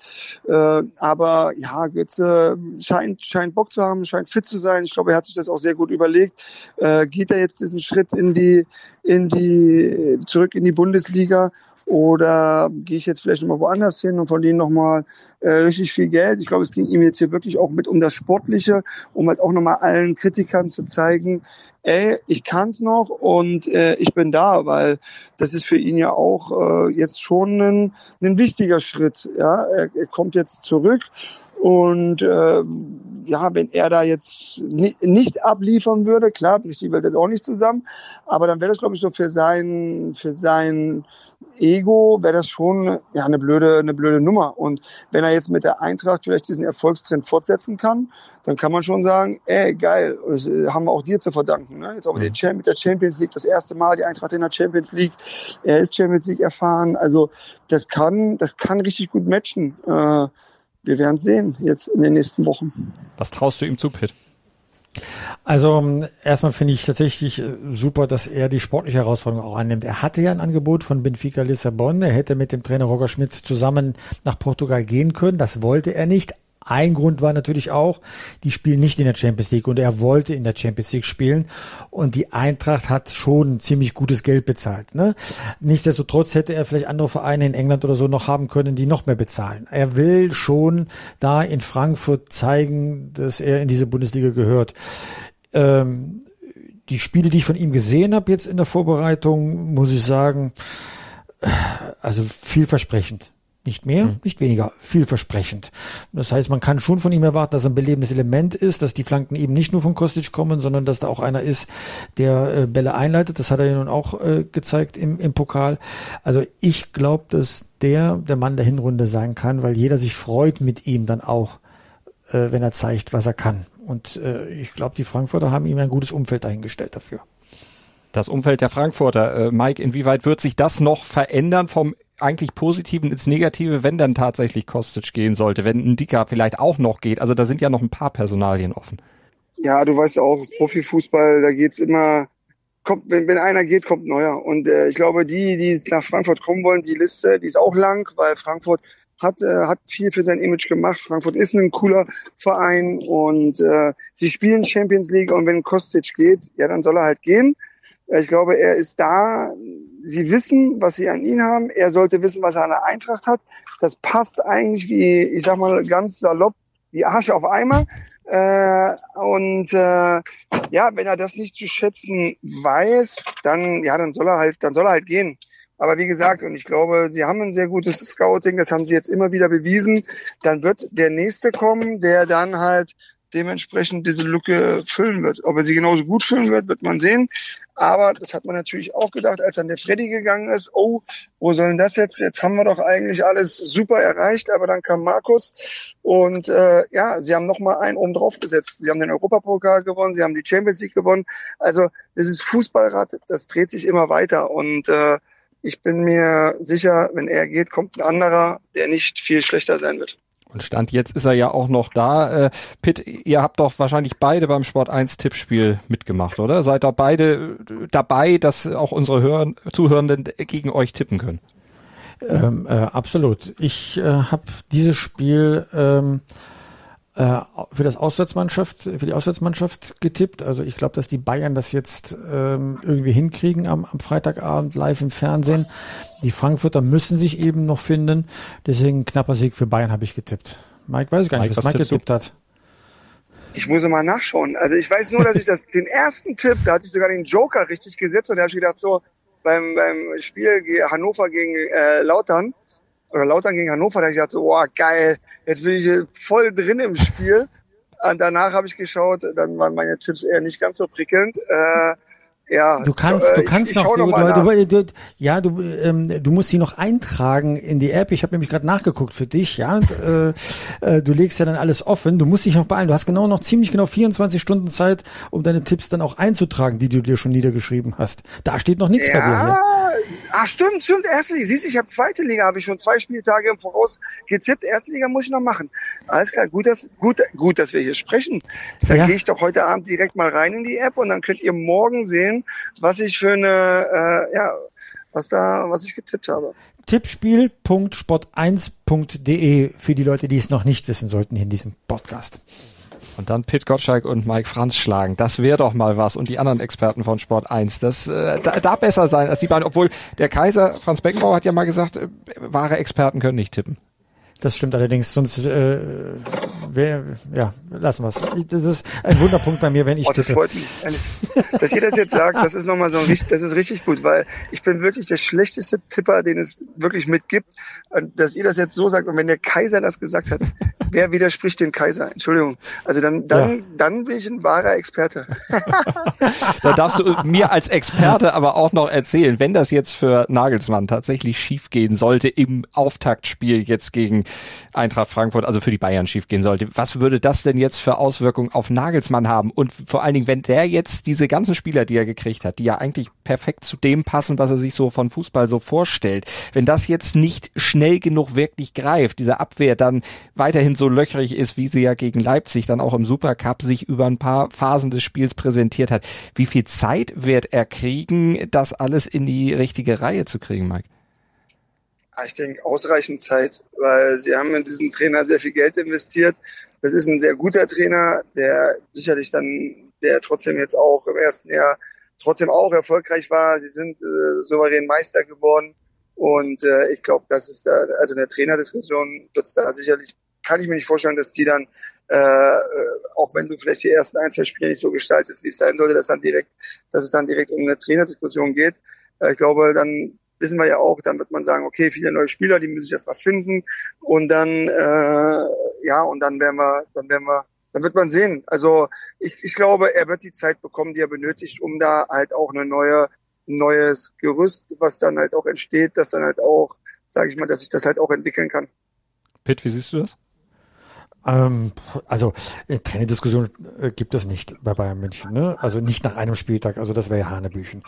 D: Äh, aber ja, Götze scheint, scheint Bock zu haben, scheint fit zu sein. Ich glaube, er hat sich das auch sehr gut überlegt. Äh, geht er jetzt diesen Schritt in die, in die, zurück in die Bundesliga? Oder gehe ich jetzt vielleicht nochmal woanders hin und verdiene nochmal äh, richtig viel Geld? Ich glaube, es ging ihm jetzt hier wirklich auch mit um das Sportliche, um halt auch nochmal allen Kritikern zu zeigen, ey, ich kann's noch und äh, ich bin da, weil das ist für ihn ja auch äh, jetzt schon ein, ein wichtiger Schritt. Ja, er, er kommt jetzt zurück und äh, ja, wenn er da jetzt nicht, nicht abliefern würde, klar, bricht die Welt jetzt auch nicht zusammen, aber dann wäre das, glaube ich, so für sein, für sein Ego wäre das schon ja eine blöde, eine blöde Nummer. Und wenn er jetzt mit der Eintracht vielleicht diesen Erfolgstrend fortsetzen kann, dann kann man schon sagen, ey, geil, das äh, haben wir auch dir zu verdanken. Ne? Jetzt auch mit, mhm. mit der Champions League, das erste Mal die Eintracht in der Champions League. Er ist Champions League erfahren. Also das kann, das kann richtig gut matchen. Äh, wir werden sehen jetzt in den nächsten Wochen.
B: Was traust du ihm zu, Pitt?
C: Also ähm, erstmal finde ich tatsächlich äh, super, dass er die sportliche Herausforderung auch annimmt. Er hatte ja ein Angebot von Benfica Lissabon. Er hätte mit dem Trainer Roger Schmidt zusammen nach Portugal gehen können. Das wollte er nicht. Ein Grund war natürlich auch, die spielen nicht in der Champions League und er wollte in der Champions League spielen und die Eintracht hat schon ziemlich gutes Geld bezahlt. Ne? Nichtsdestotrotz hätte er vielleicht andere Vereine in England oder so noch haben können, die noch mehr bezahlen. Er will schon da in Frankfurt zeigen, dass er in diese Bundesliga gehört. Ähm, die Spiele, die ich von ihm gesehen habe jetzt in der Vorbereitung, muss ich sagen, also vielversprechend Nicht mehr, mhm. nicht weniger, vielversprechend. Das heißt, man kann schon von ihm erwarten, dass er ein belebendes Element ist, dass die Flanken eben nicht nur von Kostic kommen, sondern dass da auch einer ist, der äh, Bälle einleitet. Das hat er ja nun auch äh, gezeigt im, im Pokal. Also ich glaube, dass der der Mann der Hinrunde sein kann, weil jeder sich freut mit ihm dann auch, äh, wenn er zeigt, was er kann. Und äh, ich glaube, die Frankfurter haben ihm ein gutes Umfeld dahingestellt dafür
B: das Umfeld der Frankfurter. Äh, Mike, inwieweit wird sich das noch verändern vom eigentlich Positiven ins Negative, wenn dann tatsächlich Kostic gehen sollte, wenn ein Dicker vielleicht auch noch geht? Also da sind ja noch ein paar Personalien offen.
D: Ja, du weißt auch, Profifußball, da geht's immer, kommt, wenn, wenn einer geht, kommt neuer. Und äh, ich glaube, die, die nach Frankfurt kommen wollen, die Liste, die ist auch lang, weil Frankfurt hat, äh, hat viel für sein Image gemacht. Frankfurt ist ein cooler Verein und äh, sie spielen Champions League und wenn Kostic geht, ja, dann soll er halt gehen. Ich glaube, er ist da. Sie wissen, was sie an ihn haben. Er sollte wissen, was er an der Eintracht hat. Das passt eigentlich wie, ich sag mal, ganz salopp, wie Arsch auf Eimer. Äh, und äh, ja, wenn er das nicht zu schätzen weiß, dann ja, dann soll er halt, dann soll er halt gehen. Aber wie gesagt, und ich glaube, sie haben ein sehr gutes Scouting, das haben sie jetzt immer wieder bewiesen. Dann wird der nächste kommen, der dann halt dementsprechend diese Lücke füllen wird. Ob er sie genauso gut füllen wird, wird man sehen. Aber das hat man natürlich auch gedacht, als dann der Freddy gegangen ist, oh, wo soll denn das jetzt? Jetzt haben wir doch eigentlich alles super erreicht, aber dann kam Markus und äh, ja, sie haben nochmal einen oben drauf gesetzt. Sie haben den Europapokal gewonnen, sie haben die Champions League gewonnen. Also das ist Fußballrad, das dreht sich immer weiter und äh, ich bin mir sicher, wenn er geht, kommt ein anderer, der nicht viel schlechter sein wird.
B: Und Stand jetzt ist er ja auch noch da. Äh, Pitt, ihr habt doch wahrscheinlich beide beim Sport 1 Tippspiel mitgemacht, oder? Seid ihr beide dabei, dass auch unsere Hör Zuhörenden gegen euch tippen können?
C: Ähm, äh, absolut. Ich äh, habe dieses Spiel ähm, äh, für das Auswärtsmannschaft, für die Auswärtsmannschaft getippt. Also ich glaube, dass die Bayern das jetzt ähm, irgendwie hinkriegen am, am Freitagabend live im Fernsehen. Die Frankfurter müssen sich eben noch finden. Deswegen knapper Sieg für Bayern habe ich getippt. Mike weiß gar nicht, Mike, was, was Mike getippt du? hat.
D: Ich muss mal nachschauen. Also ich weiß nur, dass ich das, den ersten Tipp, da hatte ich sogar den Joker richtig gesetzt und da habe ich gedacht, so beim, beim Spiel Hannover gegen äh, Lautern oder Lautern gegen Hannover, da habe ich gedacht, so, boah, geil, Jetzt bin ich voll drin im Spiel. Und danach habe ich geschaut, dann waren meine Tipps eher nicht ganz so prickelnd. Äh, ja,
C: du kannst, du äh, kannst ich, ich noch, du, du, du, ja, du, ähm, du musst sie noch eintragen in die App. Ich habe nämlich gerade nachgeguckt für dich, ja. Und, äh, äh, du legst ja dann alles offen. Du musst dich noch beeilen. Du hast genau noch ziemlich genau 24 Stunden Zeit, um deine Tipps dann auch einzutragen, die du dir schon niedergeschrieben hast. Da steht noch nichts
D: ja,
C: bei dir.
D: Hier. Ah, stimmt, stimmt. Erste Liga. Siehst, du, ich habe zweite Liga, habe ich schon zwei Spieltage im Voraus getippt. Erste Liga muss ich noch machen. Alles klar, gut, dass gut, gut, dass wir hier sprechen. Dann ja. gehe ich doch heute Abend direkt mal rein in die App und dann könnt ihr morgen sehen, was ich für eine, äh, ja, was da, was ich getippt habe.
C: Tippspiel.sport1.de für die Leute, die es noch nicht wissen sollten in diesem Podcast.
B: Und dann Pit Gottschalk und Mike Franz schlagen. Das wäre doch mal was. Und die anderen Experten von Sport 1. Das äh, da, da besser sein als die beiden. Obwohl der Kaiser, Franz Beckenbauer, hat ja mal gesagt, äh, wahre Experten können nicht tippen.
C: Das stimmt allerdings, sonst äh, wär, ja, lassen wir's. Das ist ein Wunderpunkt bei mir, wenn ich oh,
D: das freut mich. Dass ihr das jetzt sagt, das ist nochmal so ein richtig, das ist richtig gut, weil ich bin wirklich der schlechteste Tipper, den es wirklich mitgibt. Und dass ihr das jetzt so sagt und wenn der Kaiser das gesagt hat, wer widerspricht dem Kaiser? Entschuldigung. Also dann, dann, ja. dann bin ich ein wahrer Experte.
B: da darfst du mir als Experte aber auch noch erzählen, wenn das jetzt für Nagelsmann tatsächlich schiefgehen sollte im Auftaktspiel jetzt gegen Eintracht Frankfurt, also für die Bayern schiefgehen sollte. Was würde das denn jetzt für Auswirkungen auf Nagelsmann haben? Und vor allen Dingen, wenn der jetzt diese ganzen Spieler, die er gekriegt hat, die ja eigentlich perfekt zu dem passen, was er sich so von Fußball so vorstellt, wenn das jetzt nicht schnell genug wirklich greift, diese Abwehr dann weiterhin so löchrig ist, wie sie ja gegen Leipzig dann auch im Supercup sich über ein paar Phasen des Spiels präsentiert hat, wie viel Zeit wird er kriegen, das alles in die richtige Reihe zu kriegen, Mike?
D: Ah, ich denke, ausreichend Zeit, weil sie haben in diesen Trainer sehr viel Geld investiert. Das ist ein sehr guter Trainer, der sicherlich dann, der trotzdem jetzt auch im ersten Jahr trotzdem auch erfolgreich war. Sie sind äh, souverän Meister geworden. Und äh, ich glaube, das ist da, also in der Trainerdiskussion wird da sicherlich, kann ich mir nicht vorstellen, dass die dann, äh, äh, auch wenn du vielleicht die ersten ein, zwei Spiele nicht so gestaltest, wie es sein sollte, dass dann direkt, dass es dann direkt um eine Trainerdiskussion geht. Äh, ich glaube, dann wissen wir ja auch, dann wird man sagen, okay, viele neue Spieler, die müssen sich erstmal finden und dann, äh, ja, und dann werden wir, dann werden wir, dann wird man sehen. Also ich, ich glaube, er wird die Zeit bekommen, die er benötigt, um da halt auch eine neue, neues Gerüst, was dann halt auch entsteht, dass dann halt auch, sage ich mal, dass sich das halt auch entwickeln kann.
B: Pitt, wie siehst du das?
C: Ähm, also äh, Trainerdiskussion äh, gibt es nicht bei Bayern München, ne? Also nicht nach einem Spieltag, also das wäre ja Hanebüchen.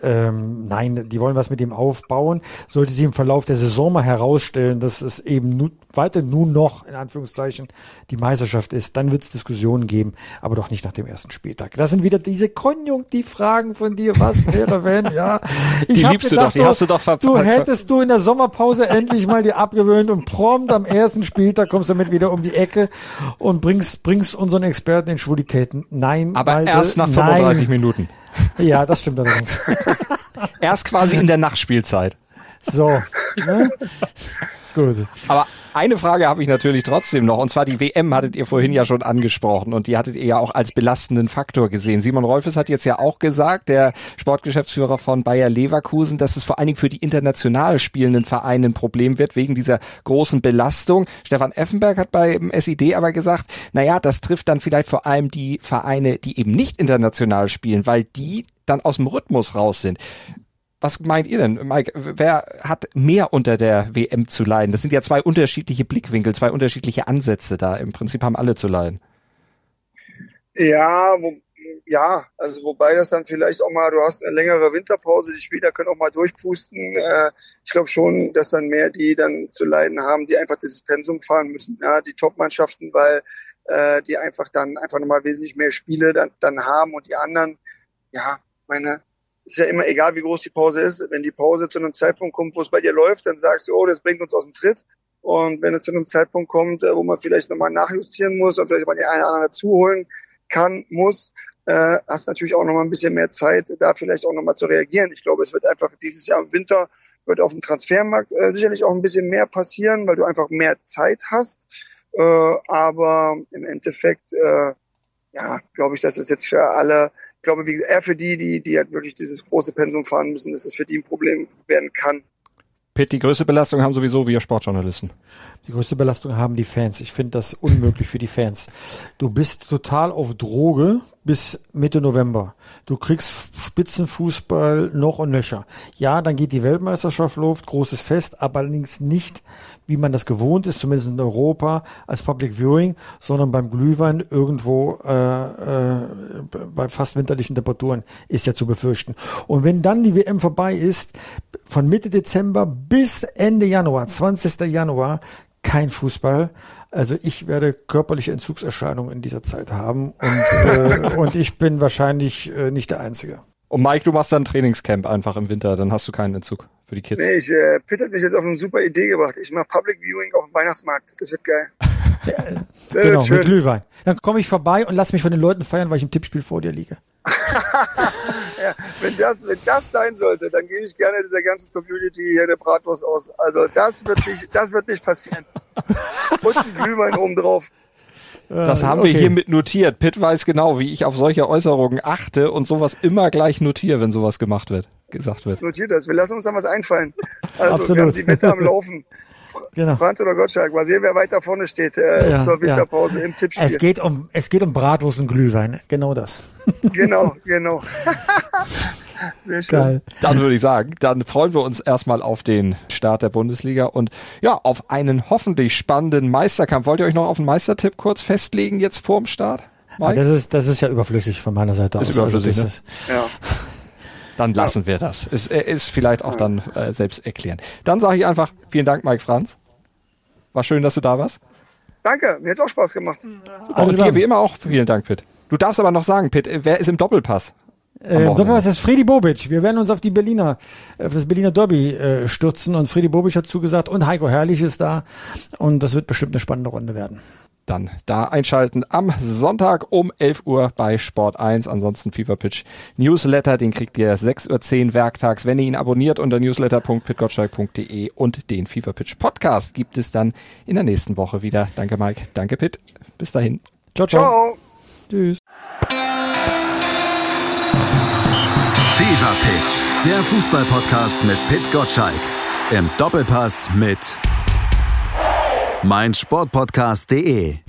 C: Ähm, nein, die wollen was mit ihm aufbauen. Sollte sich im Verlauf der Saison mal herausstellen, dass es eben nu weiter nun noch, in Anführungszeichen, die Meisterschaft ist, dann wird es Diskussionen geben, aber doch nicht nach dem ersten Spieltag. Das sind wieder diese Konjunktivfragen von dir, was wäre, wenn, ja.
B: Ich die liebst gedacht, du doch, die hast du doch
C: verpackt. Du hättest du in der Sommerpause endlich mal die abgewöhnt und prompt am ersten Spieltag kommst du damit wieder um die Ecke Ecke und bringst, bringst unseren Experten in Schwulitäten. Nein,
B: aber Malte, erst nach 35 nein. Minuten.
C: Ja, das stimmt allerdings.
B: erst quasi in der Nachspielzeit.
C: So. Ne?
B: Gut. Aber eine Frage habe ich natürlich trotzdem noch, und zwar die WM hattet ihr vorhin ja schon angesprochen und die hattet ihr ja auch als belastenden Faktor gesehen. Simon Rolfes hat jetzt ja auch gesagt, der Sportgeschäftsführer von Bayer Leverkusen, dass es vor allen Dingen für die international spielenden Vereine ein Problem wird wegen dieser großen Belastung. Stefan Effenberg hat beim SID aber gesagt, naja, das trifft dann vielleicht vor allem die Vereine, die eben nicht international spielen, weil die dann aus dem Rhythmus raus sind. Was meint ihr denn, Mike? Wer hat mehr unter der WM zu leiden? Das sind ja zwei unterschiedliche Blickwinkel, zwei unterschiedliche Ansätze da. Im Prinzip haben alle zu leiden.
D: Ja, wo, ja, also wobei das dann vielleicht auch mal, du hast eine längere Winterpause, die Spieler können auch mal durchpusten. Äh, ich glaube schon, dass dann mehr die dann zu leiden haben, die einfach dieses Pensum fahren müssen, ja, die Top-Mannschaften, weil äh, die einfach dann einfach nochmal wesentlich mehr Spiele dann, dann haben und die anderen, ja, meine, ist ja immer egal, wie groß die Pause ist. Wenn die Pause zu einem Zeitpunkt kommt, wo es bei dir läuft, dann sagst du, oh, das bringt uns aus dem Tritt. Und wenn es zu einem Zeitpunkt kommt, äh, wo man vielleicht nochmal nachjustieren muss und vielleicht mal die eine oder andere dazu holen kann, muss, äh, hast natürlich auch nochmal ein bisschen mehr Zeit, da vielleicht auch nochmal zu reagieren. Ich glaube, es wird einfach dieses Jahr im Winter wird auf dem Transfermarkt äh, sicherlich auch ein bisschen mehr passieren, weil du einfach mehr Zeit hast. Äh, aber im Endeffekt, äh, ja, glaube ich, dass es jetzt für alle ich glaube, wie eher für die, die, die halt wirklich dieses große Pensum fahren müssen, dass es für die ein Problem werden kann.
B: Pitt, die größte Belastung haben sowieso wir Sportjournalisten.
C: Die größte Belastung haben die Fans. Ich finde das unmöglich für die Fans. Du bist total auf Droge bis Mitte November. Du kriegst Spitzenfußball noch und nöcher. Ja, dann geht die Weltmeisterschaft los, großes Fest, aber allerdings nicht, wie man das gewohnt ist, zumindest in Europa, als Public Viewing, sondern beim Glühwein irgendwo äh, äh, bei fast winterlichen Temperaturen ist ja zu befürchten. Und wenn dann die WM vorbei ist, von Mitte Dezember bis Ende Januar, 20. Januar, kein Fußball. Also ich werde körperliche Entzugserscheinungen in dieser Zeit haben und, äh, und ich bin wahrscheinlich äh, nicht der Einzige.
B: Und Mike, du machst dann Trainingscamp einfach im Winter, dann hast du keinen Entzug für die Kids.
D: Nee, ich, äh, Pitt hat mich jetzt auf eine super Idee gebracht. Ich mache Public Viewing auf dem Weihnachtsmarkt. Das wird geil.
C: Ja, genau, mit Glühwein. Dann komme ich vorbei und lass mich von den Leuten feiern, weil ich im Tippspiel vor dir liege.
D: ja, wenn das, wenn das sein sollte, dann gebe ich gerne dieser ganzen Community hier eine Bratwurst aus. Also das wird nicht, das wird nicht passieren. Und ein Glühwein oben drauf.
B: Das haben okay. wir hiermit notiert. Pitt weiß genau, wie ich auf solche Äußerungen achte und sowas immer gleich notiere, wenn sowas gemacht wird, gesagt wird.
D: Notiert das. Wir lassen uns dann was einfallen. Also Absolut. wir haben die Wette am Laufen. Genau. Franz oder Gottschalk, mal sehen, wer weiter vorne steht äh, ja, zur Winterpause ja. im Tippspiel.
C: Es geht um, es geht um Bratwurst und Glühwein. Genau das.
D: Genau, genau.
B: Sehr schön. Geil. Dann würde ich sagen, dann freuen wir uns erstmal auf den Start der Bundesliga und ja, auf einen hoffentlich spannenden Meisterkampf. Wollt ihr euch noch auf einen Meistertipp kurz festlegen jetzt vorm Start?
C: Ja, das ist, das ist ja überflüssig von meiner Seite
B: ist aus. Also überflüssig, also ne? ist, ja. Dann lassen wir das. Ist, ist vielleicht auch dann äh, selbst erklären. Dann sage ich einfach vielen Dank, Mike Franz. War schön, dass du da warst.
D: Danke, mir hat auch Spaß gemacht.
B: Und dir wie immer auch vielen Dank, Pitt. Du darfst aber noch sagen, Pitt, wer ist im Doppelpass?
C: Äh, Doppelpass ist Freddy Bobic. Wir werden uns auf die Berliner, auf das Berliner Derby äh, stürzen und Freddy Bobic hat zugesagt und Heiko Herrlich ist da und das wird bestimmt eine spannende Runde werden.
B: Dann da einschalten am Sonntag um 11 Uhr bei Sport 1. Ansonsten FIFA Pitch Newsletter, den kriegt ihr 6.10 Uhr werktags, wenn ihr ihn abonniert unter newsletter.pitgottschalk.de und den FIFA Pitch Podcast gibt es dann in der nächsten Woche wieder. Danke Mike, danke Pitt. Bis dahin.
C: Ciao, ciao. ciao. Tschüss.
A: Fever Pitch, der Fußballpodcast mit Pit Gottschalk. Im Doppelpass mit meinsportpodcast.de.